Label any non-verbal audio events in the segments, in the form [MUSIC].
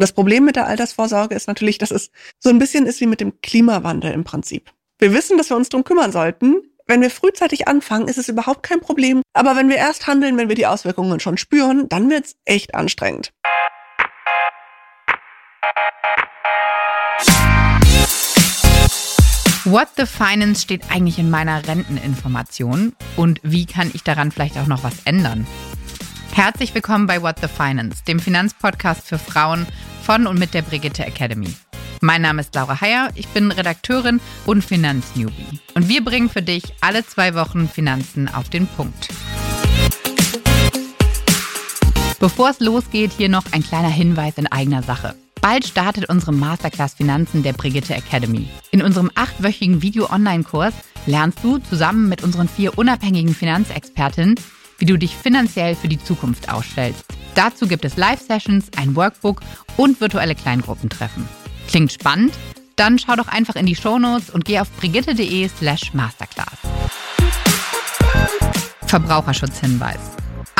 Das Problem mit der Altersvorsorge ist natürlich, dass es so ein bisschen ist wie mit dem Klimawandel im Prinzip. Wir wissen, dass wir uns drum kümmern sollten. Wenn wir frühzeitig anfangen, ist es überhaupt kein Problem. Aber wenn wir erst handeln, wenn wir die Auswirkungen schon spüren, dann wird's echt anstrengend. What the Finance steht eigentlich in meiner Renteninformation und wie kann ich daran vielleicht auch noch was ändern? Herzlich willkommen bei What the Finance, dem Finanzpodcast für Frauen von und mit der Brigitte Academy. Mein Name ist Laura Heyer, ich bin Redakteurin und Finanznewbie. Und wir bringen für dich alle zwei Wochen Finanzen auf den Punkt. Bevor es losgeht, hier noch ein kleiner Hinweis in eigener Sache. Bald startet unsere Masterclass Finanzen der Brigitte Academy. In unserem achtwöchigen Video-Online-Kurs lernst du zusammen mit unseren vier unabhängigen Finanzexpertinnen, wie du dich finanziell für die Zukunft ausstellst. Dazu gibt es Live-Sessions, ein Workbook und virtuelle Kleingruppentreffen. Klingt spannend? Dann schau doch einfach in die Shownotes und geh auf brigitte.de slash masterclass. Verbraucherschutzhinweis.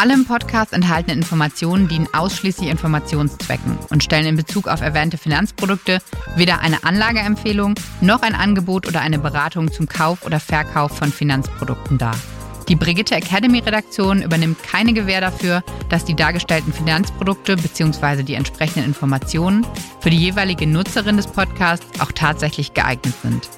Alle im Podcast enthaltenen Informationen dienen ausschließlich Informationszwecken und stellen in Bezug auf erwähnte Finanzprodukte weder eine Anlageempfehlung noch ein Angebot oder eine Beratung zum Kauf oder Verkauf von Finanzprodukten dar. Die Brigitte Academy Redaktion übernimmt keine Gewähr dafür, dass die dargestellten Finanzprodukte bzw. die entsprechenden Informationen für die jeweilige Nutzerin des Podcasts auch tatsächlich geeignet sind.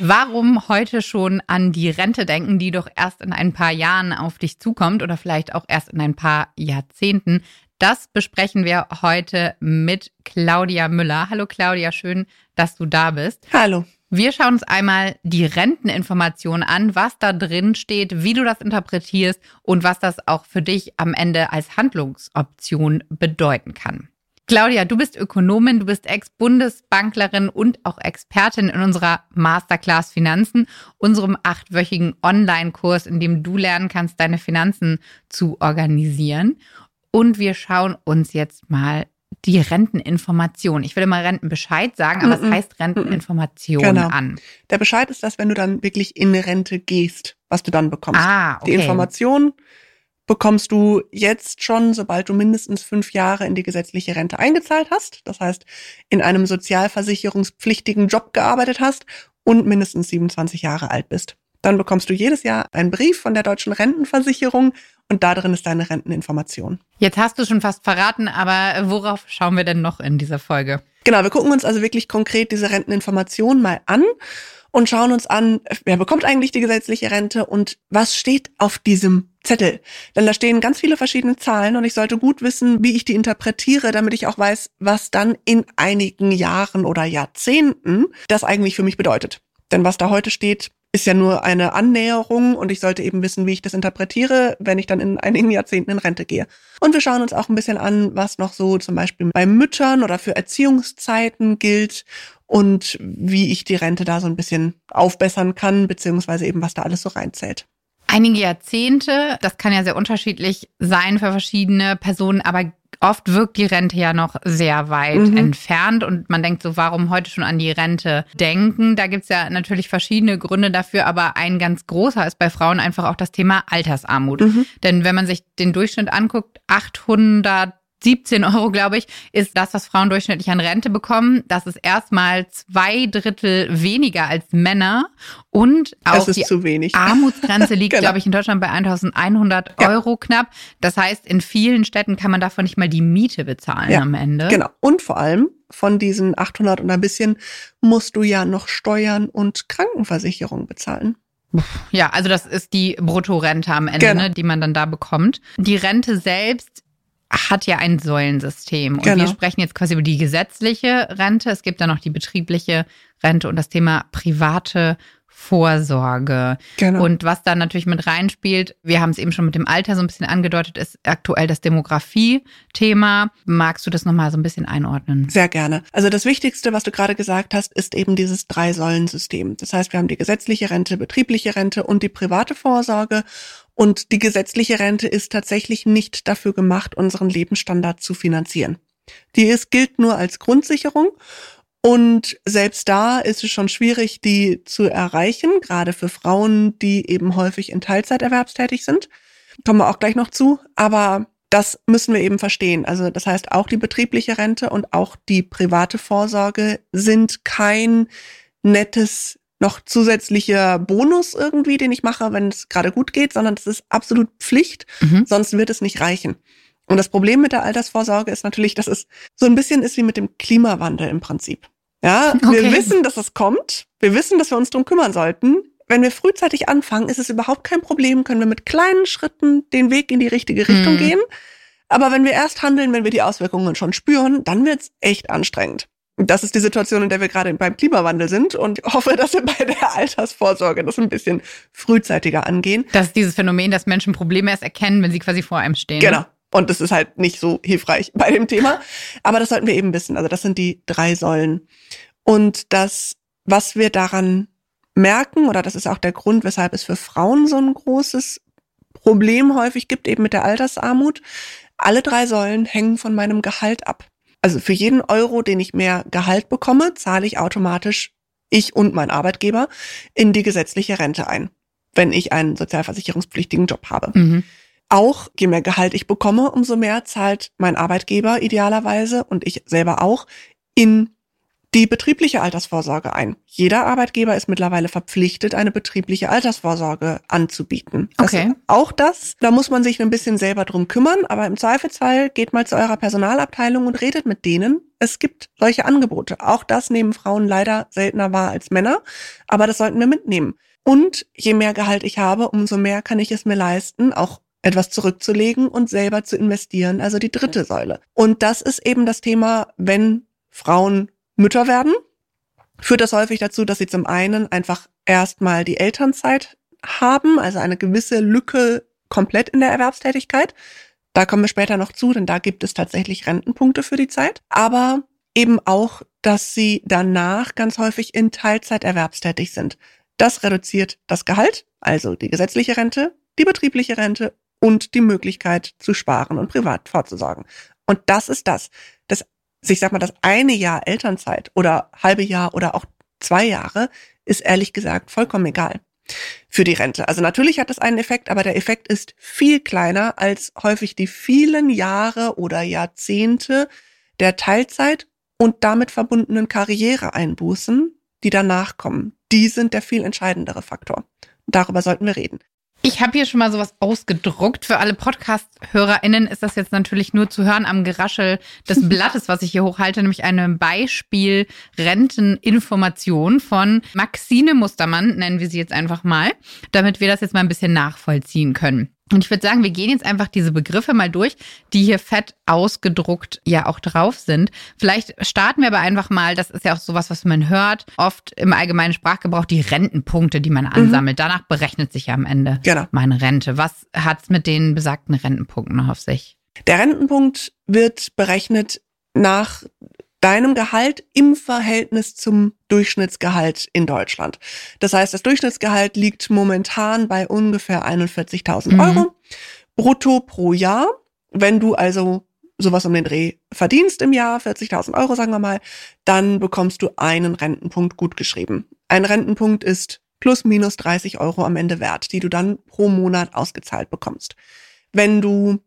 Warum heute schon an die Rente denken, die doch erst in ein paar Jahren auf dich zukommt oder vielleicht auch erst in ein paar Jahrzehnten? Das besprechen wir heute mit Claudia Müller. Hallo Claudia, schön, dass du da bist. Hallo. Wir schauen uns einmal die Renteninformation an, was da drin steht, wie du das interpretierst und was das auch für dich am Ende als Handlungsoption bedeuten kann. Claudia, du bist Ökonomin, du bist Ex-Bundesbanklerin und auch Expertin in unserer Masterclass Finanzen, unserem achtwöchigen Online-Kurs, in dem du lernen kannst, deine Finanzen zu organisieren. Und wir schauen uns jetzt mal die Renteninformation. Ich will immer Rentenbescheid sagen, aber mm -mm. es heißt Renteninformation genau. an. Der Bescheid ist das, wenn du dann wirklich in Rente gehst, was du dann bekommst. Ah, okay. Die Information bekommst du jetzt schon, sobald du mindestens fünf Jahre in die gesetzliche Rente eingezahlt hast. Das heißt, in einem sozialversicherungspflichtigen Job gearbeitet hast und mindestens 27 Jahre alt bist. Dann bekommst du jedes Jahr einen Brief von der deutschen Rentenversicherung und da drin ist deine Renteninformation. Jetzt hast du schon fast verraten, aber worauf schauen wir denn noch in dieser Folge? Genau, wir gucken uns also wirklich konkret diese Renteninformation mal an und schauen uns an, wer bekommt eigentlich die gesetzliche Rente und was steht auf diesem Zettel. Denn da stehen ganz viele verschiedene Zahlen und ich sollte gut wissen, wie ich die interpretiere, damit ich auch weiß, was dann in einigen Jahren oder Jahrzehnten das eigentlich für mich bedeutet. Denn was da heute steht, ist ja nur eine Annäherung und ich sollte eben wissen, wie ich das interpretiere, wenn ich dann in einigen Jahrzehnten in Rente gehe. Und wir schauen uns auch ein bisschen an, was noch so zum Beispiel bei Müttern oder für Erziehungszeiten gilt und wie ich die Rente da so ein bisschen aufbessern kann, beziehungsweise eben was da alles so reinzählt. Einige Jahrzehnte, das kann ja sehr unterschiedlich sein für verschiedene Personen, aber oft wirkt die Rente ja noch sehr weit mhm. entfernt und man denkt so, warum heute schon an die Rente denken? Da gibt's ja natürlich verschiedene Gründe dafür, aber ein ganz großer ist bei Frauen einfach auch das Thema Altersarmut. Mhm. Denn wenn man sich den Durchschnitt anguckt, 800 17 Euro, glaube ich, ist das, was Frauen durchschnittlich an Rente bekommen. Das ist erstmal zwei Drittel weniger als Männer. Und auch die Armutsgrenze [LAUGHS] liegt, genau. glaube ich, in Deutschland bei 1100 ja. Euro knapp. Das heißt, in vielen Städten kann man davon nicht mal die Miete bezahlen ja. am Ende. Genau. Und vor allem von diesen 800 und ein bisschen musst du ja noch Steuern und Krankenversicherung bezahlen. Ja, also das ist die Bruttorente am Ende, genau. ne, die man dann da bekommt. Die Rente selbst hat ja ein Säulensystem. Und genau. wir sprechen jetzt quasi über die gesetzliche Rente. Es gibt dann noch die betriebliche Rente und das Thema private Vorsorge. Genau. Und was da natürlich mit reinspielt, wir haben es eben schon mit dem Alter so ein bisschen angedeutet, ist aktuell das Demografie-Thema. Magst du das nochmal so ein bisschen einordnen? Sehr gerne. Also das Wichtigste, was du gerade gesagt hast, ist eben dieses Drei-Säulen-System. Das heißt, wir haben die gesetzliche Rente, betriebliche Rente und die private Vorsorge. Und die gesetzliche Rente ist tatsächlich nicht dafür gemacht, unseren Lebensstandard zu finanzieren. Die ist, gilt nur als Grundsicherung. Und selbst da ist es schon schwierig, die zu erreichen, gerade für Frauen, die eben häufig in Teilzeiterwerbstätig sind. Kommen wir auch gleich noch zu. Aber das müssen wir eben verstehen. Also das heißt, auch die betriebliche Rente und auch die private Vorsorge sind kein nettes noch zusätzlicher Bonus irgendwie, den ich mache, wenn es gerade gut geht, sondern das ist absolut Pflicht, mhm. sonst wird es nicht reichen. Und das Problem mit der Altersvorsorge ist natürlich, dass es so ein bisschen ist wie mit dem Klimawandel im Prinzip. Ja, okay. wir wissen, dass es kommt. Wir wissen, dass wir uns drum kümmern sollten. Wenn wir frühzeitig anfangen, ist es überhaupt kein Problem, können wir mit kleinen Schritten den Weg in die richtige Richtung mhm. gehen. Aber wenn wir erst handeln, wenn wir die Auswirkungen schon spüren, dann wird's echt anstrengend. Das ist die Situation, in der wir gerade beim Klimawandel sind und hoffe, dass wir bei der [LAUGHS] Altersvorsorge das ein bisschen frühzeitiger angehen. Das ist dieses Phänomen, dass Menschen Probleme erst erkennen, wenn sie quasi vor einem stehen. Genau. Und das ist halt nicht so hilfreich [LAUGHS] bei dem Thema. Aber das sollten wir eben wissen. Also das sind die drei Säulen. Und das, was wir daran merken, oder das ist auch der Grund, weshalb es für Frauen so ein großes Problem häufig gibt, eben mit der Altersarmut. Alle drei Säulen hängen von meinem Gehalt ab. Also für jeden Euro, den ich mehr Gehalt bekomme, zahle ich automatisch ich und mein Arbeitgeber in die gesetzliche Rente ein, wenn ich einen sozialversicherungspflichtigen Job habe. Mhm. Auch je mehr Gehalt ich bekomme, umso mehr zahlt mein Arbeitgeber idealerweise und ich selber auch in die betriebliche Altersvorsorge ein. Jeder Arbeitgeber ist mittlerweile verpflichtet, eine betriebliche Altersvorsorge anzubieten. Okay. auch das, da muss man sich ein bisschen selber drum kümmern, aber im Zweifelsfall geht mal zu eurer Personalabteilung und redet mit denen. Es gibt solche Angebote. Auch das nehmen Frauen leider seltener wahr als Männer, aber das sollten wir mitnehmen. Und je mehr Gehalt ich habe, umso mehr kann ich es mir leisten, auch etwas zurückzulegen und selber zu investieren, also die dritte Säule. Und das ist eben das Thema, wenn Frauen Mütter werden, führt das häufig dazu, dass sie zum einen einfach erstmal die Elternzeit haben, also eine gewisse Lücke komplett in der Erwerbstätigkeit. Da kommen wir später noch zu, denn da gibt es tatsächlich Rentenpunkte für die Zeit. Aber eben auch, dass sie danach ganz häufig in Teilzeit erwerbstätig sind. Das reduziert das Gehalt, also die gesetzliche Rente, die betriebliche Rente und die Möglichkeit zu sparen und privat vorzusorgen. Und das ist das. Das ich sag mal, das eine Jahr Elternzeit oder halbe Jahr oder auch zwei Jahre ist ehrlich gesagt vollkommen egal für die Rente. Also natürlich hat es einen Effekt, aber der Effekt ist viel kleiner als häufig die vielen Jahre oder Jahrzehnte der Teilzeit und damit verbundenen Karriereeinbußen, die danach kommen. Die sind der viel entscheidendere Faktor. Darüber sollten wir reden. Ich habe hier schon mal sowas ausgedruckt. Für alle Podcast-HörerInnen ist das jetzt natürlich nur zu hören am Geraschel des [LAUGHS] Blattes, was ich hier hochhalte, nämlich eine Beispiel-Renteninformation von Maxine Mustermann, nennen wir sie jetzt einfach mal, damit wir das jetzt mal ein bisschen nachvollziehen können. Und ich würde sagen, wir gehen jetzt einfach diese Begriffe mal durch, die hier fett ausgedruckt ja auch drauf sind. Vielleicht starten wir aber einfach mal, das ist ja auch sowas, was man hört, oft im allgemeinen Sprachgebrauch, die Rentenpunkte, die man mhm. ansammelt. Mhm. Danach berechnet sich ja am Ende genau. meine Rente. Was hat's mit den besagten Rentenpunkten auf sich? Der Rentenpunkt wird berechnet nach deinem Gehalt im Verhältnis zum Durchschnittsgehalt in Deutschland. Das heißt, das Durchschnittsgehalt liegt momentan bei ungefähr 41.000 mhm. Euro brutto pro Jahr. Wenn du also sowas um den Dreh verdienst im Jahr, 40.000 Euro sagen wir mal, dann bekommst du einen Rentenpunkt gutgeschrieben. Ein Rentenpunkt ist plus minus 30 Euro am Ende wert, die du dann pro Monat ausgezahlt bekommst. Wenn du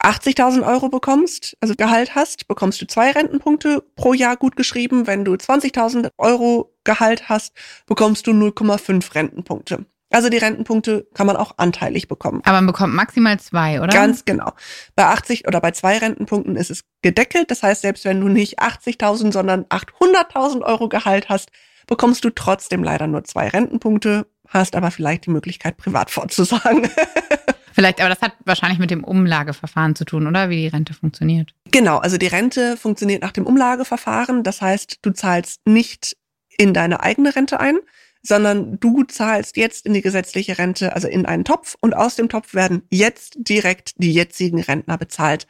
80.000 Euro bekommst, also Gehalt hast, bekommst du zwei Rentenpunkte pro Jahr gut geschrieben. Wenn du 20.000 Euro Gehalt hast, bekommst du 0,5 Rentenpunkte. Also die Rentenpunkte kann man auch anteilig bekommen. Aber man bekommt maximal zwei, oder? Ganz genau. Bei 80 oder bei zwei Rentenpunkten ist es gedeckelt. Das heißt, selbst wenn du nicht 80.000, sondern 800.000 Euro Gehalt hast, bekommst du trotzdem leider nur zwei Rentenpunkte, hast aber vielleicht die Möglichkeit, privat vorzusagen. [LAUGHS] Vielleicht, aber das hat wahrscheinlich mit dem Umlageverfahren zu tun, oder? Wie die Rente funktioniert. Genau, also die Rente funktioniert nach dem Umlageverfahren. Das heißt, du zahlst nicht in deine eigene Rente ein, sondern du zahlst jetzt in die gesetzliche Rente, also in einen Topf und aus dem Topf werden jetzt direkt die jetzigen Rentner bezahlt.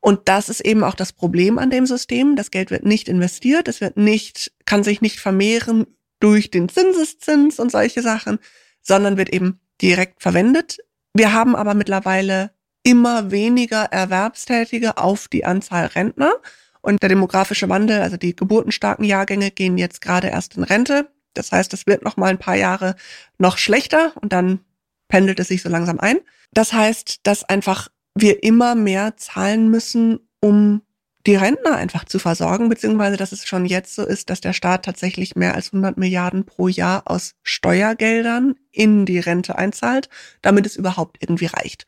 Und das ist eben auch das Problem an dem System. Das Geld wird nicht investiert, es wird nicht, kann sich nicht vermehren durch den Zinseszins und solche Sachen, sondern wird eben direkt verwendet wir haben aber mittlerweile immer weniger Erwerbstätige auf die Anzahl Rentner. Und der demografische Wandel, also die geburtenstarken Jahrgänge, gehen jetzt gerade erst in Rente. Das heißt, es wird noch mal ein paar Jahre noch schlechter und dann pendelt es sich so langsam ein. Das heißt, dass einfach wir immer mehr zahlen müssen, um die Rentner einfach zu versorgen, beziehungsweise dass es schon jetzt so ist, dass der Staat tatsächlich mehr als 100 Milliarden pro Jahr aus Steuergeldern in die Rente einzahlt, damit es überhaupt irgendwie reicht.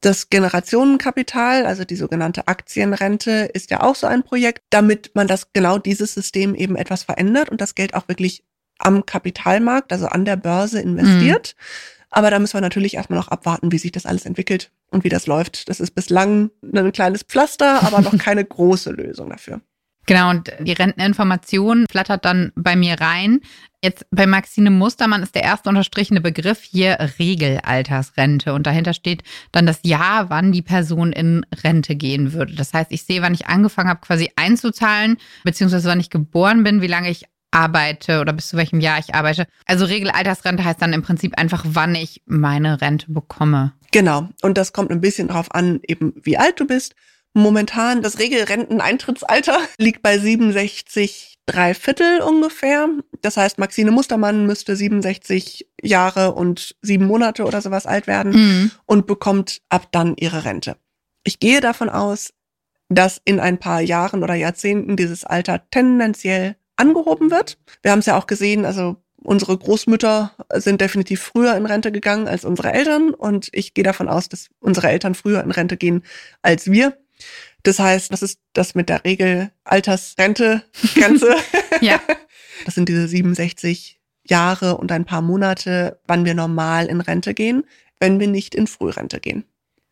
Das Generationenkapital, also die sogenannte Aktienrente, ist ja auch so ein Projekt, damit man das genau dieses System eben etwas verändert und das Geld auch wirklich am Kapitalmarkt, also an der Börse investiert. Mhm. Aber da müssen wir natürlich erstmal noch abwarten, wie sich das alles entwickelt und wie das läuft. Das ist bislang ein kleines Pflaster, aber noch [LAUGHS] keine große Lösung dafür. Genau, und die Renteninformation flattert dann bei mir rein. Jetzt bei Maxine Mustermann ist der erste unterstrichene Begriff hier Regelaltersrente. Und dahinter steht dann das Jahr, wann die Person in Rente gehen würde. Das heißt, ich sehe, wann ich angefangen habe, quasi einzuzahlen, beziehungsweise wann ich geboren bin, wie lange ich arbeite oder bis zu welchem Jahr ich arbeite. Also Regelaltersrente heißt dann im Prinzip einfach, wann ich meine Rente bekomme. Genau. Und das kommt ein bisschen darauf an, eben wie alt du bist. Momentan das Regelrenteneintrittsalter [LAUGHS] liegt bei 67 drei Viertel ungefähr. Das heißt, Maxine Mustermann müsste 67 Jahre und sieben Monate oder sowas alt werden mhm. und bekommt ab dann ihre Rente. Ich gehe davon aus, dass in ein paar Jahren oder Jahrzehnten dieses Alter tendenziell angehoben wird. Wir haben es ja auch gesehen, also unsere Großmütter sind definitiv früher in Rente gegangen als unsere Eltern und ich gehe davon aus, dass unsere Eltern früher in Rente gehen als wir. Das heißt, das ist das mit der Regel Altersrente-Grenze. [LAUGHS] [LAUGHS] ja. Das sind diese 67 Jahre und ein paar Monate, wann wir normal in Rente gehen, wenn wir nicht in Frührente gehen.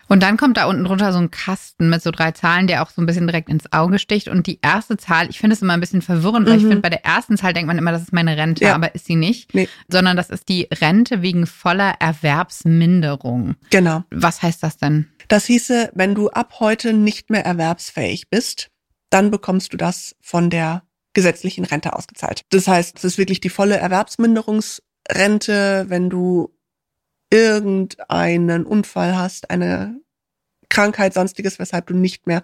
Und dann kommt da unten drunter so ein Kasten mit so drei Zahlen, der auch so ein bisschen direkt ins Auge sticht. Und die erste Zahl, ich finde es immer ein bisschen verwirrend, weil mhm. ich finde, bei der ersten Zahl denkt man immer, das ist meine Rente, ja. aber ist sie nicht. Nee. Sondern das ist die Rente wegen voller Erwerbsminderung. Genau. Was heißt das denn? Das hieße, wenn du ab heute nicht mehr erwerbsfähig bist, dann bekommst du das von der gesetzlichen Rente ausgezahlt. Das heißt, es ist wirklich die volle Erwerbsminderungsrente, wenn du irgendeinen Unfall hast, eine Krankheit, sonstiges, weshalb du nicht mehr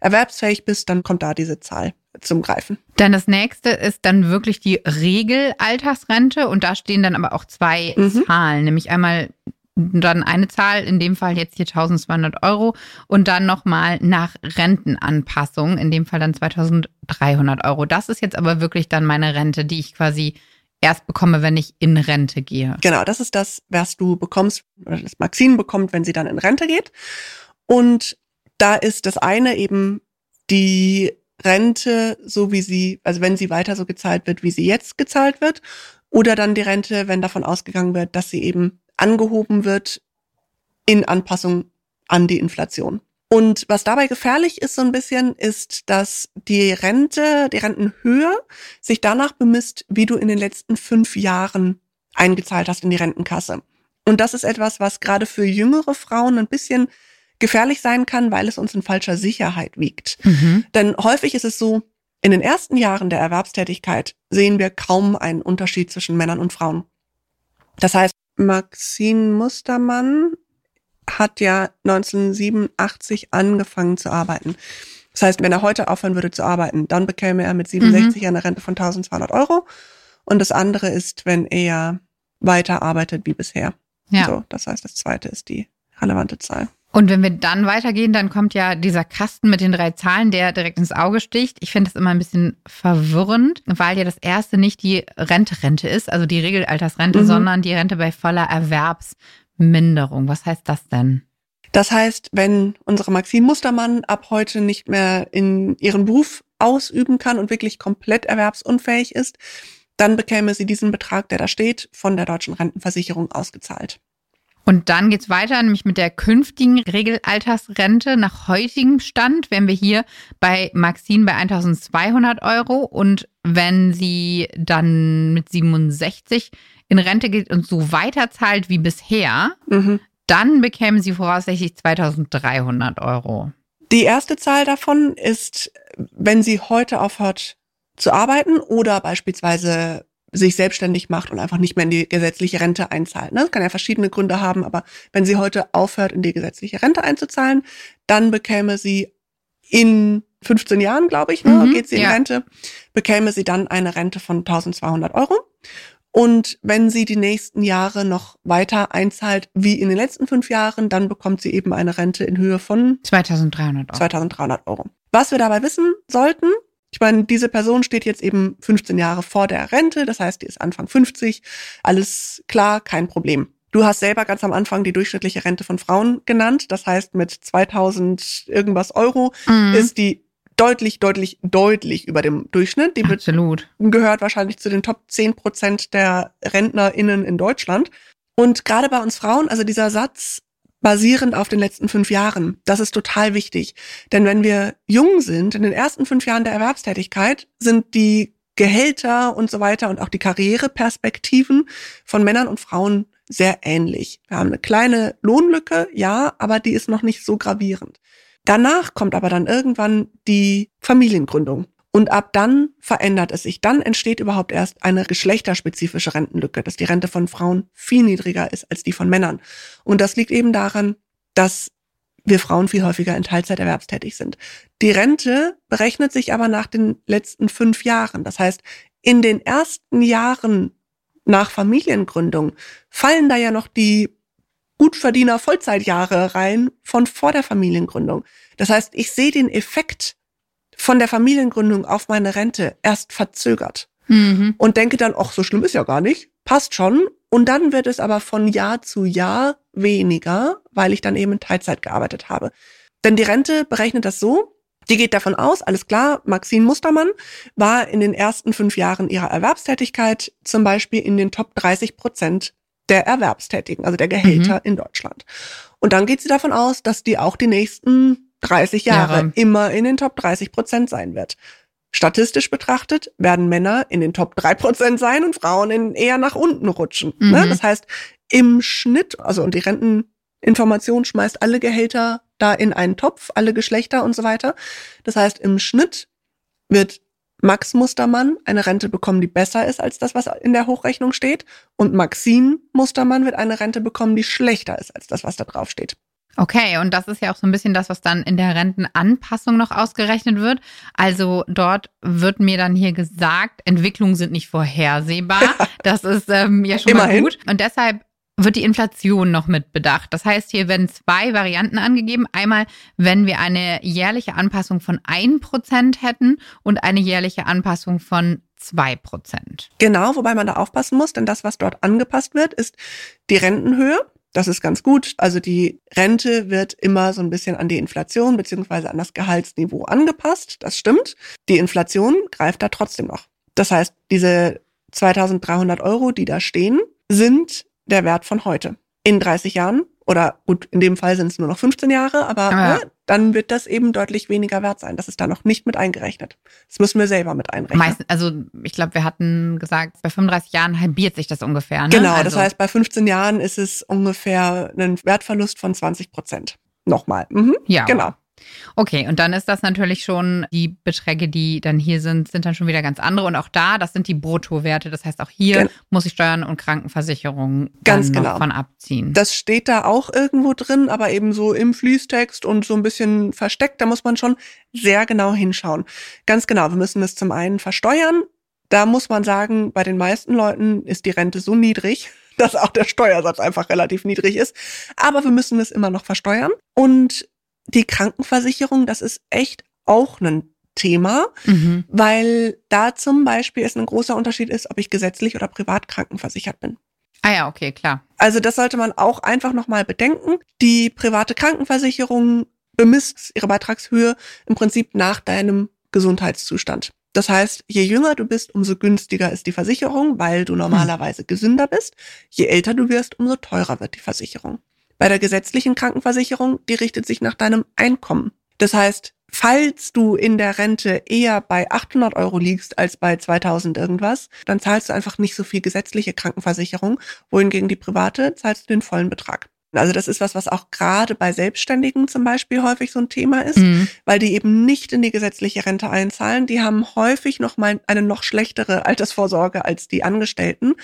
erwerbsfähig bist, dann kommt da diese Zahl zum Greifen. Dann das nächste ist dann wirklich die Regelaltersrente und da stehen dann aber auch zwei mhm. Zahlen, nämlich einmal dann eine Zahl, in dem Fall jetzt hier 1200 Euro und dann nochmal nach Rentenanpassung, in dem Fall dann 2300 Euro. Das ist jetzt aber wirklich dann meine Rente, die ich quasi erst bekomme, wenn ich in Rente gehe. Genau, das ist das, was du bekommst, oder das Maxine bekommt, wenn sie dann in Rente geht. Und da ist das eine eben die Rente, so wie sie, also wenn sie weiter so gezahlt wird, wie sie jetzt gezahlt wird, oder dann die Rente, wenn davon ausgegangen wird, dass sie eben angehoben wird in Anpassung an die Inflation. Und was dabei gefährlich ist so ein bisschen, ist, dass die Rente, die Rentenhöhe sich danach bemisst, wie du in den letzten fünf Jahren eingezahlt hast in die Rentenkasse. Und das ist etwas, was gerade für jüngere Frauen ein bisschen gefährlich sein kann, weil es uns in falscher Sicherheit wiegt. Mhm. Denn häufig ist es so, in den ersten Jahren der Erwerbstätigkeit sehen wir kaum einen Unterschied zwischen Männern und Frauen. Das heißt, Maxine Mustermann hat ja 1987 angefangen zu arbeiten. Das heißt, wenn er heute aufhören würde zu arbeiten, dann bekäme er mit 67 mhm. eine Rente von 1200 Euro. Und das andere ist, wenn er weiter arbeitet wie bisher. Ja. So, das heißt, das zweite ist die relevante Zahl. Und wenn wir dann weitergehen, dann kommt ja dieser Kasten mit den drei Zahlen, der direkt ins Auge sticht. Ich finde das immer ein bisschen verwirrend, weil ja das erste nicht die Rente-Rente ist, also die Regelaltersrente, mhm. sondern die Rente bei voller Erwerbs Minderung. Was heißt das denn? Das heißt, wenn unsere Maxine Mustermann ab heute nicht mehr in ihren Beruf ausüben kann und wirklich komplett erwerbsunfähig ist, dann bekäme sie diesen Betrag, der da steht, von der deutschen Rentenversicherung ausgezahlt. Und dann geht's weiter, nämlich mit der künftigen Regelaltersrente. Nach heutigem Stand wären wir hier bei Maxine bei 1200 Euro. Und wenn sie dann mit 67 in Rente geht und so weiter zahlt wie bisher, mhm. dann bekämen sie voraussichtlich 2300 Euro. Die erste Zahl davon ist, wenn sie heute aufhört zu arbeiten oder beispielsweise sich selbstständig macht und einfach nicht mehr in die gesetzliche Rente einzahlt. Ne? Das kann ja verschiedene Gründe haben, aber wenn sie heute aufhört, in die gesetzliche Rente einzuzahlen, dann bekäme sie in 15 Jahren, glaube ich, ne, mhm, geht sie in ja. Rente, bekäme sie dann eine Rente von 1200 Euro. Und wenn sie die nächsten Jahre noch weiter einzahlt wie in den letzten fünf Jahren, dann bekommt sie eben eine Rente in Höhe von 2300 Euro. 2300 Euro. Was wir dabei wissen sollten, ich meine, diese Person steht jetzt eben 15 Jahre vor der Rente, das heißt, die ist Anfang 50, alles klar, kein Problem. Du hast selber ganz am Anfang die durchschnittliche Rente von Frauen genannt, das heißt, mit 2000 irgendwas Euro mhm. ist die deutlich, deutlich, deutlich über dem Durchschnitt. Die Absolut. gehört wahrscheinlich zu den Top 10 Prozent der RentnerInnen in Deutschland. Und gerade bei uns Frauen, also dieser Satz basierend auf den letzten fünf Jahren, das ist total wichtig. Denn wenn wir jung sind, in den ersten fünf Jahren der Erwerbstätigkeit, sind die Gehälter und so weiter und auch die Karriereperspektiven von Männern und Frauen sehr ähnlich. Wir haben eine kleine Lohnlücke, ja, aber die ist noch nicht so gravierend. Danach kommt aber dann irgendwann die Familiengründung. Und ab dann verändert es sich. Dann entsteht überhaupt erst eine geschlechterspezifische Rentenlücke, dass die Rente von Frauen viel niedriger ist als die von Männern. Und das liegt eben daran, dass wir Frauen viel häufiger in Teilzeit erwerbstätig sind. Die Rente berechnet sich aber nach den letzten fünf Jahren. Das heißt, in den ersten Jahren nach Familiengründung fallen da ja noch die Gutverdiener Vollzeitjahre rein von vor der Familiengründung. Das heißt, ich sehe den Effekt von der Familiengründung auf meine Rente erst verzögert mhm. und denke dann, ach, so schlimm ist ja gar nicht, passt schon. Und dann wird es aber von Jahr zu Jahr weniger, weil ich dann eben in Teilzeit gearbeitet habe. Denn die Rente berechnet das so, die geht davon aus, alles klar, Maxine Mustermann war in den ersten fünf Jahren ihrer Erwerbstätigkeit zum Beispiel in den Top 30 Prozent der Erwerbstätigen, also der Gehälter mhm. in Deutschland. Und dann geht sie davon aus, dass die auch die nächsten 30 Jahre, Jahre immer in den Top 30 Prozent sein wird. Statistisch betrachtet werden Männer in den Top 3 Prozent sein und Frauen in eher nach unten rutschen. Ne? Mhm. Ne? Das heißt, im Schnitt, also und die Renteninformation schmeißt alle Gehälter da in einen Topf, alle Geschlechter und so weiter. Das heißt, im Schnitt wird Max Mustermann eine Rente bekommen, die besser ist als das, was in der Hochrechnung steht. Und Maxine Mustermann wird eine Rente bekommen, die schlechter ist als das, was da drauf steht. Okay, und das ist ja auch so ein bisschen das, was dann in der Rentenanpassung noch ausgerechnet wird. Also dort wird mir dann hier gesagt, Entwicklungen sind nicht vorhersehbar. [LAUGHS] Das ist ähm, ja schon Immerhin. mal gut. Und deshalb wird die Inflation noch mit bedacht. Das heißt, hier werden zwei Varianten angegeben. Einmal, wenn wir eine jährliche Anpassung von 1% hätten und eine jährliche Anpassung von 2%. Genau, wobei man da aufpassen muss, denn das, was dort angepasst wird, ist die Rentenhöhe. Das ist ganz gut. Also die Rente wird immer so ein bisschen an die Inflation beziehungsweise an das Gehaltsniveau angepasst. Das stimmt. Die Inflation greift da trotzdem noch. Das heißt, diese 2300 Euro, die da stehen, sind der Wert von heute. In 30 Jahren oder gut, in dem Fall sind es nur noch 15 Jahre, aber ja. ne, dann wird das eben deutlich weniger wert sein. Das ist da noch nicht mit eingerechnet. Das müssen wir selber mit einrechnen. Meist, also ich glaube, wir hatten gesagt, bei 35 Jahren halbiert sich das ungefähr. Ne? Genau, also. das heißt, bei 15 Jahren ist es ungefähr ein Wertverlust von 20 Prozent. Nochmal. Mhm. Ja. Genau. Okay, und dann ist das natürlich schon, die Beträge, die dann hier sind, sind dann schon wieder ganz andere. Und auch da, das sind die Bruttowerte. Das heißt, auch hier Gen muss ich Steuern und Krankenversicherung ganz genau. von abziehen. Das steht da auch irgendwo drin, aber eben so im Fließtext und so ein bisschen versteckt. Da muss man schon sehr genau hinschauen. Ganz genau, wir müssen es zum einen versteuern. Da muss man sagen, bei den meisten Leuten ist die Rente so niedrig, [LAUGHS] dass auch der Steuersatz einfach relativ niedrig ist. Aber wir müssen es immer noch versteuern. Und die Krankenversicherung, das ist echt auch ein Thema, mhm. weil da zum Beispiel es ein großer Unterschied ist, ob ich gesetzlich oder privat krankenversichert bin. Ah ja, okay, klar. Also das sollte man auch einfach nochmal bedenken. Die private Krankenversicherung bemisst ihre Beitragshöhe im Prinzip nach deinem Gesundheitszustand. Das heißt, je jünger du bist, umso günstiger ist die Versicherung, weil du normalerweise hm. gesünder bist. Je älter du wirst, umso teurer wird die Versicherung. Bei der gesetzlichen Krankenversicherung, die richtet sich nach deinem Einkommen. Das heißt, falls du in der Rente eher bei 800 Euro liegst als bei 2000 irgendwas, dann zahlst du einfach nicht so viel gesetzliche Krankenversicherung, wohingegen die private zahlst du den vollen Betrag. Also das ist was, was auch gerade bei Selbstständigen zum Beispiel häufig so ein Thema ist, mhm. weil die eben nicht in die gesetzliche Rente einzahlen. Die haben häufig noch mal eine noch schlechtere Altersvorsorge als die Angestellten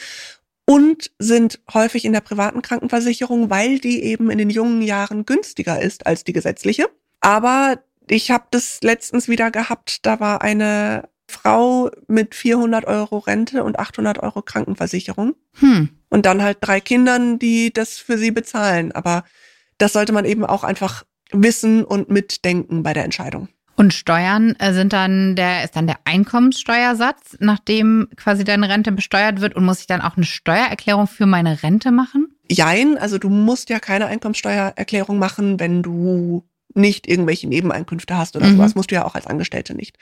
und sind häufig in der privaten Krankenversicherung, weil die eben in den jungen Jahren günstiger ist als die gesetzliche. Aber ich habe das letztens wieder gehabt, da war eine Frau mit 400 Euro Rente und 800 Euro Krankenversicherung. Hm. Und dann halt drei Kindern, die das für sie bezahlen. Aber das sollte man eben auch einfach wissen und mitdenken bei der Entscheidung. Und Steuern äh, sind dann der, ist dann der Einkommenssteuersatz, nachdem quasi deine Rente besteuert wird und muss ich dann auch eine Steuererklärung für meine Rente machen? Jein, also du musst ja keine Einkommenssteuererklärung machen, wenn du nicht irgendwelche Nebeneinkünfte hast oder Mhm. sowas. Musst du ja auch als Angestellte nicht.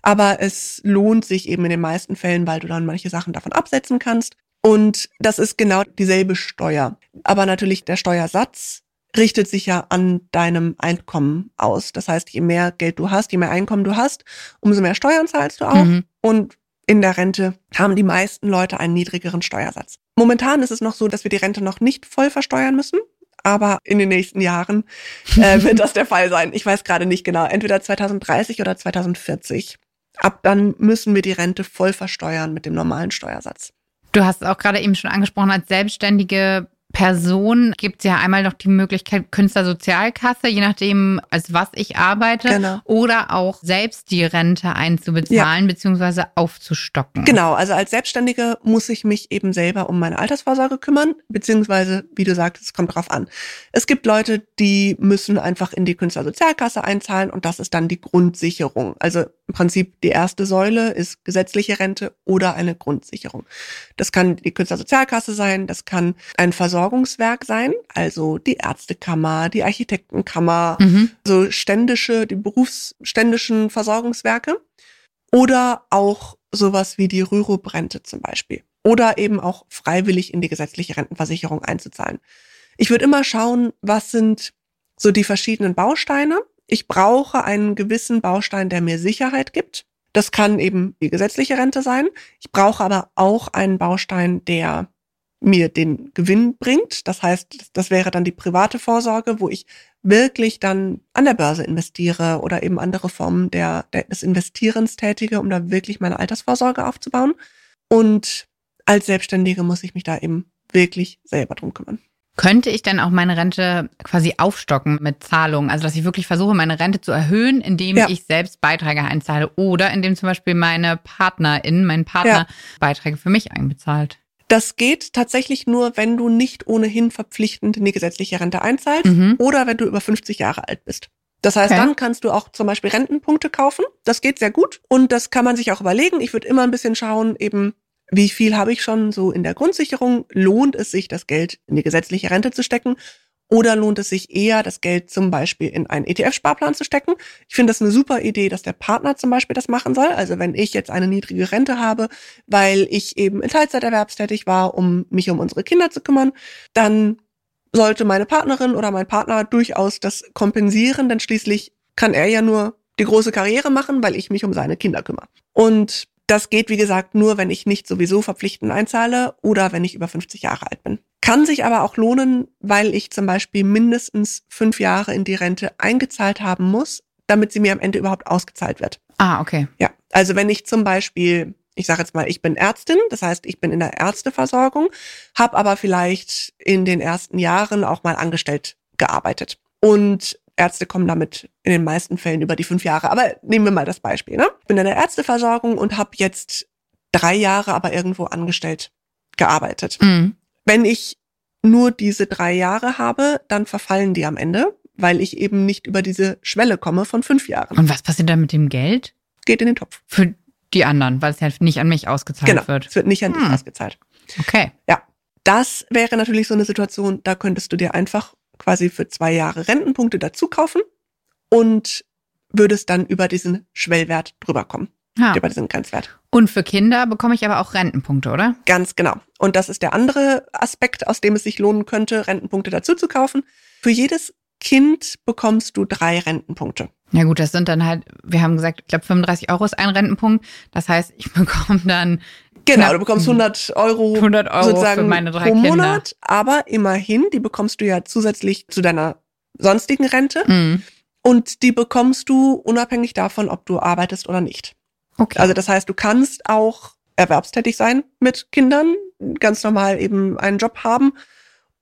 Aber es lohnt sich eben in den meisten Fällen, weil du dann manche Sachen davon absetzen kannst. Und das ist genau dieselbe Steuer. Aber natürlich der Steuersatz richtet sich ja an deinem Einkommen aus. Das heißt, je mehr Geld du hast, je mehr Einkommen du hast, umso mehr Steuern zahlst du auch. Mhm. Und in der Rente haben die meisten Leute einen niedrigeren Steuersatz. Momentan ist es noch so, dass wir die Rente noch nicht voll versteuern müssen. Aber in den nächsten Jahren [LAUGHS] äh, wird das der Fall sein. Ich weiß gerade nicht genau. Entweder 2030 oder 2040. Ab dann müssen wir die Rente voll versteuern mit dem normalen Steuersatz. Du hast es auch gerade eben schon angesprochen, als selbstständige Person gibt es ja einmal noch die Möglichkeit Künstlersozialkasse, je nachdem, als was ich arbeite, Genau. oder auch selbst die Rente einzubezahlen beziehungsweise aufzustocken. Genau, also als Selbstständige muss ich mich eben selber um meine Altersvorsorge kümmern, beziehungsweise, wie du sagst, es kommt drauf an. Es gibt Leute, die müssen einfach in die Künstlersozialkasse einzahlen und das ist dann die Grundsicherung. Also im Prinzip die erste Säule ist gesetzliche Rente oder eine Grundsicherung. Das kann die Künstlersozialkasse sein, das kann ein Versorgungswerk sein, also die Ärztekammer, die Architektenkammer, Mhm. so ständische, die berufsständischen Versorgungswerke oder auch sowas wie die Rürup-Rente zum Beispiel oder eben auch freiwillig in die gesetzliche Rentenversicherung einzuzahlen. Ich würde immer schauen, was sind so die verschiedenen Bausteine. Ich brauche einen gewissen Baustein, der mir Sicherheit gibt. Das kann eben die gesetzliche Rente sein. Ich brauche aber auch einen Baustein, der mir den Gewinn bringt. Das heißt, das wäre dann die private Vorsorge, wo ich wirklich dann an der Börse investiere oder eben andere Formen der, der, des Investierens tätige, um da wirklich meine Altersvorsorge aufzubauen. Und als Selbstständige muss ich mich da eben wirklich selber drum kümmern. Könnte ich denn auch meine Rente quasi aufstocken mit Zahlungen? Also, dass ich wirklich versuche, meine Rente zu erhöhen, indem Ja. ich selbst Beiträge einzahle oder indem zum Beispiel meine Partnerin, mein Partner Ja. Beiträge für mich einbezahlt. Das geht tatsächlich nur, wenn du nicht ohnehin verpflichtend in die gesetzliche Rente einzahlst Mhm. oder wenn du über 50 Jahre alt bist. Das heißt, Okay. dann kannst du auch zum Beispiel Rentenpunkte kaufen. Das geht sehr gut und das kann man sich auch überlegen. Ich würde immer ein bisschen schauen, eben wie viel habe ich schon so in der Grundsicherung? Lohnt es sich, das Geld in die gesetzliche Rente zu stecken? Oder lohnt es sich eher, das Geld zum Beispiel in einen ETF-Sparplan zu stecken? Ich finde das eine super Idee, dass der Partner zum Beispiel das machen soll. Also wenn ich jetzt eine niedrige Rente habe, weil ich eben in Teilzeit erwerbstätig war, um mich um unsere Kinder zu kümmern, dann sollte meine Partnerin oder mein Partner durchaus das kompensieren, denn schließlich kann er ja nur die große Karriere machen, weil ich mich um seine Kinder kümmere. Und das geht, wie gesagt, nur, wenn ich nicht sowieso verpflichtend einzahle oder wenn ich über 50 Jahre alt bin. Kann sich aber auch lohnen, weil ich zum Beispiel mindestens fünf Jahre in die Rente eingezahlt haben muss, damit sie mir am Ende überhaupt ausgezahlt wird. Ah, okay. Ja, also wenn ich zum Beispiel, ich sage jetzt mal, ich bin Ärztin, das heißt, ich bin in der Ärzteversorgung, habe aber vielleicht in den ersten Jahren auch mal angestellt gearbeitet. Und Ärzte kommen damit in den meisten Fällen über die fünf Jahre. Aber nehmen wir mal das Beispiel. Ne? Ich bin in der Ärzteversorgung und habe jetzt drei Jahre aber irgendwo angestellt gearbeitet. Mhm. Wenn ich nur diese drei Jahre habe, dann verfallen die am Ende, weil ich eben nicht über diese Schwelle komme von fünf Jahren. Und was passiert dann mit dem Geld? Geht in den Topf. Für die anderen, weil es ja nicht an mich ausgezahlt Genau. wird. Es wird nicht an dich Hm. ausgezahlt. Okay. Das wäre natürlich so eine Situation, da könntest du dir einfach quasi für zwei Jahre Rentenpunkte dazu kaufen und würdest dann über diesen Schwellwert drüber kommen, Ja. über diesen Grenzwert. Und für Kinder bekomme ich aber auch Rentenpunkte, oder? Ganz genau. Und das ist der andere Aspekt, aus dem es sich lohnen könnte, Rentenpunkte dazu zu kaufen. Für jedes Kind bekommst du drei Rentenpunkte. Ja gut, das sind dann halt, wir haben gesagt, ich glaube 35 Euro ist ein Rentenpunkt. Das heißt, ich [LAUGHS] bekomme dann Genau, du bekommst 100 Euro 100 Euro sozusagen für meine drei pro Kinder. Monat, aber immerhin, die bekommst du ja zusätzlich zu deiner sonstigen Rente. Mhm. Und die bekommst du unabhängig davon, ob du arbeitest oder nicht. Okay. Also das heißt, du kannst auch erwerbstätig sein mit Kindern, ganz normal eben einen Job haben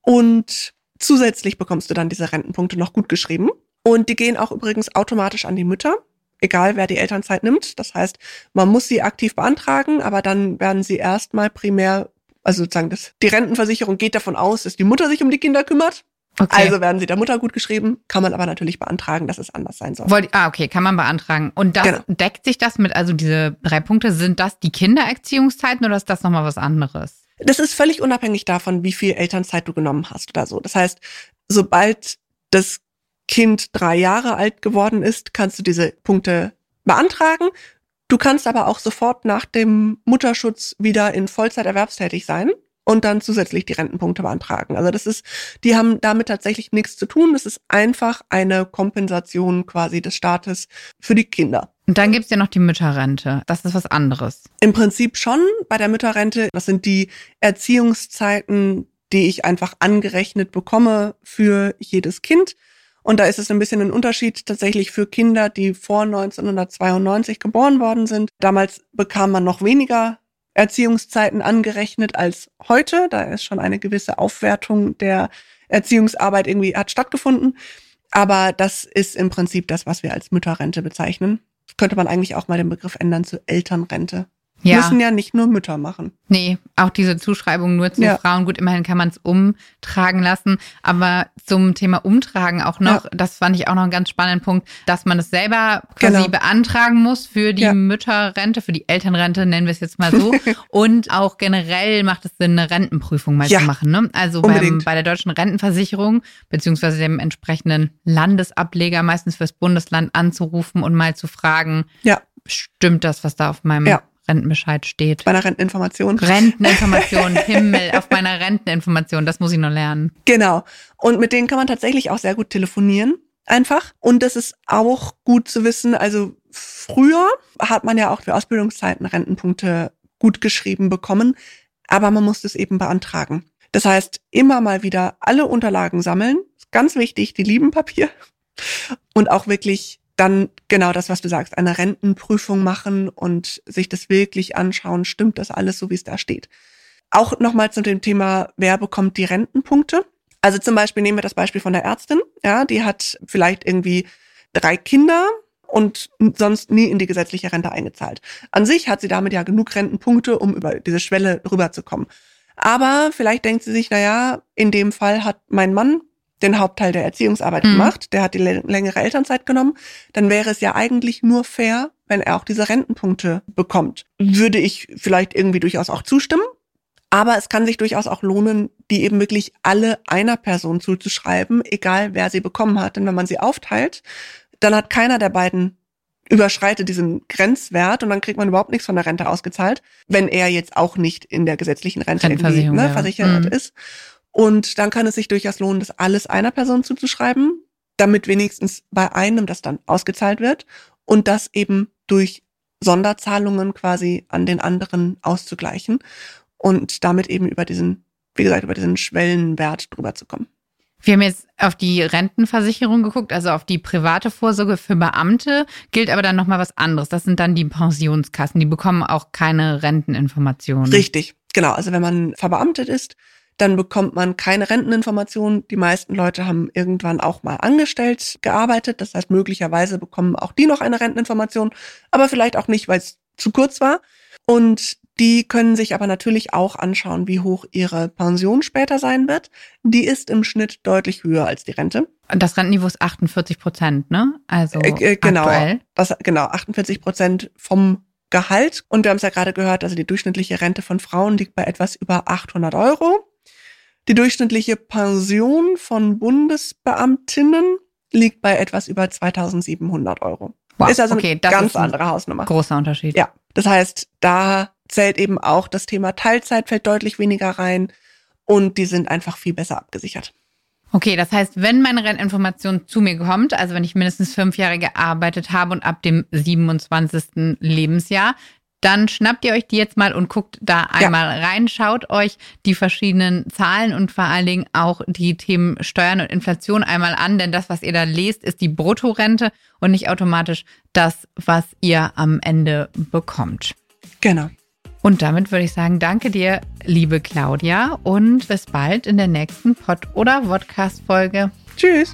und zusätzlich bekommst du dann diese Rentenpunkte noch gut geschrieben. Und die gehen auch übrigens automatisch an die Mütter. egal wer die Elternzeit nimmt. Das heißt, man muss sie aktiv beantragen, aber dann werden sie erstmal primär, also sozusagen das, die Rentenversicherung geht davon aus, dass die Mutter sich um die Kinder kümmert. Okay. Also werden sie der Mutter gut geschrieben, kann man aber natürlich beantragen, dass es anders sein soll. Wollt, ah, okay, kann man beantragen. Und das genau. deckt sich das mit, also diese drei Punkte, sind das die Kindererziehungszeiten oder ist das nochmal was anderes? Das ist völlig unabhängig davon, wie viel Elternzeit du genommen hast oder so. Das heißt, sobald das Kind drei Jahre alt geworden ist, kannst du diese Punkte beantragen. Du kannst aber auch sofort nach dem Mutterschutz wieder in Vollzeit erwerbstätig sein und dann zusätzlich die Rentenpunkte beantragen. Also das ist, die haben damit tatsächlich nichts zu tun. Das ist einfach eine Kompensation quasi des Staates für die Kinder. Und dann gibt's ja noch die Mütterrente. Das ist was anderes. Im Prinzip schon bei der Mütterrente. Das sind die Erziehungszeiten, die ich einfach angerechnet bekomme für jedes Kind. Und da ist es ein bisschen ein Unterschied tatsächlich für Kinder, die vor 1992 geboren worden sind. Damals bekam man noch weniger Erziehungszeiten angerechnet als heute. Da ist schon eine gewisse Aufwertung der Erziehungsarbeit irgendwie hat stattgefunden. Aber das ist im Prinzip das, was wir als Mütterrente bezeichnen. Könnte man eigentlich auch mal den Begriff ändern zu Elternrente. Ja. Müssen ja nicht nur Mütter machen. Nee, auch diese Zuschreibung nur zu ja. Frauen. Gut, immerhin kann man es umtragen lassen. Aber zum Thema Umtragen auch noch, ja. das fand ich auch noch einen ganz spannenden Punkt, dass man es selber quasi genau. beantragen muss für die. Mütterrente, für die Elternrente, nennen wir es jetzt mal so. [LAUGHS] Und auch generell macht es Sinn, eine Rentenprüfung mal zu machen. Ne? Also beim, bei der deutschen Rentenversicherung, beziehungsweise dem entsprechenden Landesableger, meistens fürs Bundesland anzurufen und mal zu fragen, stimmt das, was da auf meinem ja Rentenbescheid steht. Bei einer Renteninformation. Renteninformation, [LAUGHS] Himmel, auf meiner Renteninformation, das muss ich noch lernen. Genau. Und mit denen kann man tatsächlich auch sehr gut telefonieren. Einfach. Und das ist auch gut zu wissen. Also früher hat man ja auch für Ausbildungszeiten Rentenpunkte gut geschrieben bekommen, aber man muss es eben beantragen. Das heißt, immer mal wieder alle Unterlagen sammeln. Ganz wichtig, die lieben Papier. Und auch wirklich dann genau das, was du sagst, eine Rentenprüfung machen und sich das wirklich anschauen, stimmt das alles so, wie es da steht. Auch nochmal zu dem Thema, wer bekommt die Rentenpunkte? Also zum Beispiel nehmen wir das Beispiel von der Ärztin, ja, die hat vielleicht irgendwie drei Kinder und sonst nie in die gesetzliche Rente eingezahlt. An sich hat sie damit ja genug Rentenpunkte, um über diese Schwelle rüberzukommen. Aber vielleicht denkt sie sich, na ja, in dem Fall hat mein Mann den Hauptteil der Erziehungsarbeit mhm. gemacht, der hat die längere Elternzeit genommen, dann wäre es ja eigentlich nur fair, wenn er auch diese Rentenpunkte bekommt. Würde ich vielleicht irgendwie durchaus auch zustimmen. Aber es kann sich durchaus auch lohnen, die eben wirklich alle einer Person zuzuschreiben, egal wer sie bekommen hat. Denn wenn man sie aufteilt, dann hat keiner der beiden überschreitet diesen Grenzwert und dann kriegt man überhaupt nichts von der Rente ausgezahlt, wenn er jetzt auch nicht in der gesetzlichen Rente irgendwie, ne, versichert mhm. ist. Und dann kann es sich durchaus lohnen, das alles einer Person zuzuschreiben, damit wenigstens bei einem das dann ausgezahlt wird und das eben durch Sonderzahlungen quasi an den anderen auszugleichen und damit eben über diesen, wie gesagt, über diesen Schwellenwert drüber zu kommen. Wir haben jetzt auf die Rentenversicherung geguckt, also auf die private Vorsorge für Beamte, gilt aber dann nochmal was anderes. Das sind dann die Pensionskassen, die bekommen auch keine Renteninformationen. Richtig, genau. Also wenn man verbeamtet ist, dann bekommt man keine Renteninformationen. Die meisten Leute haben irgendwann auch mal angestellt gearbeitet. Das heißt, möglicherweise bekommen auch die noch eine Renteninformation, aber vielleicht auch nicht, weil es zu kurz war. Und die können sich aber natürlich auch anschauen, wie hoch ihre Pension später sein wird. Die ist im Schnitt deutlich höher als die Rente. Das Rentenniveau ist 48 Prozent, ne? Also äh, äh, genau, aktuell. Das, genau, 48 Prozent vom Gehalt. Und wir haben es ja gerade gehört, also die durchschnittliche Rente von Frauen liegt bei etwas über 800 Euro. Die durchschnittliche Pension von Bundesbeamtinnen liegt bei etwas über 2700 Euro. Wow, ist also okay, eine ganz ein andere Hausnummer. Großer Unterschied. Ja, das heißt, da zählt eben auch das Thema Teilzeit fällt deutlich weniger rein und die sind einfach viel besser abgesichert. Okay, das heißt, wenn meine Rentinformation zu mir kommt, also wenn ich mindestens fünf Jahre gearbeitet habe und ab dem 27. Lebensjahr, dann schnappt ihr euch die jetzt mal und guckt da einmal ja. rein, schaut euch die verschiedenen Zahlen und vor allen Dingen auch die Themen Steuern und Inflation einmal an, denn das, was ihr da lest, ist die Bruttorente und nicht automatisch das, was ihr am Ende bekommt. Genau. Und damit würde ich sagen, danke dir, liebe Claudia, und bis bald in der nächsten Pod- oder Podcast-Folge. Tschüss.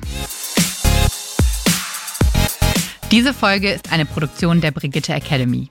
Diese Folge ist eine Produktion der Brigitte Academy.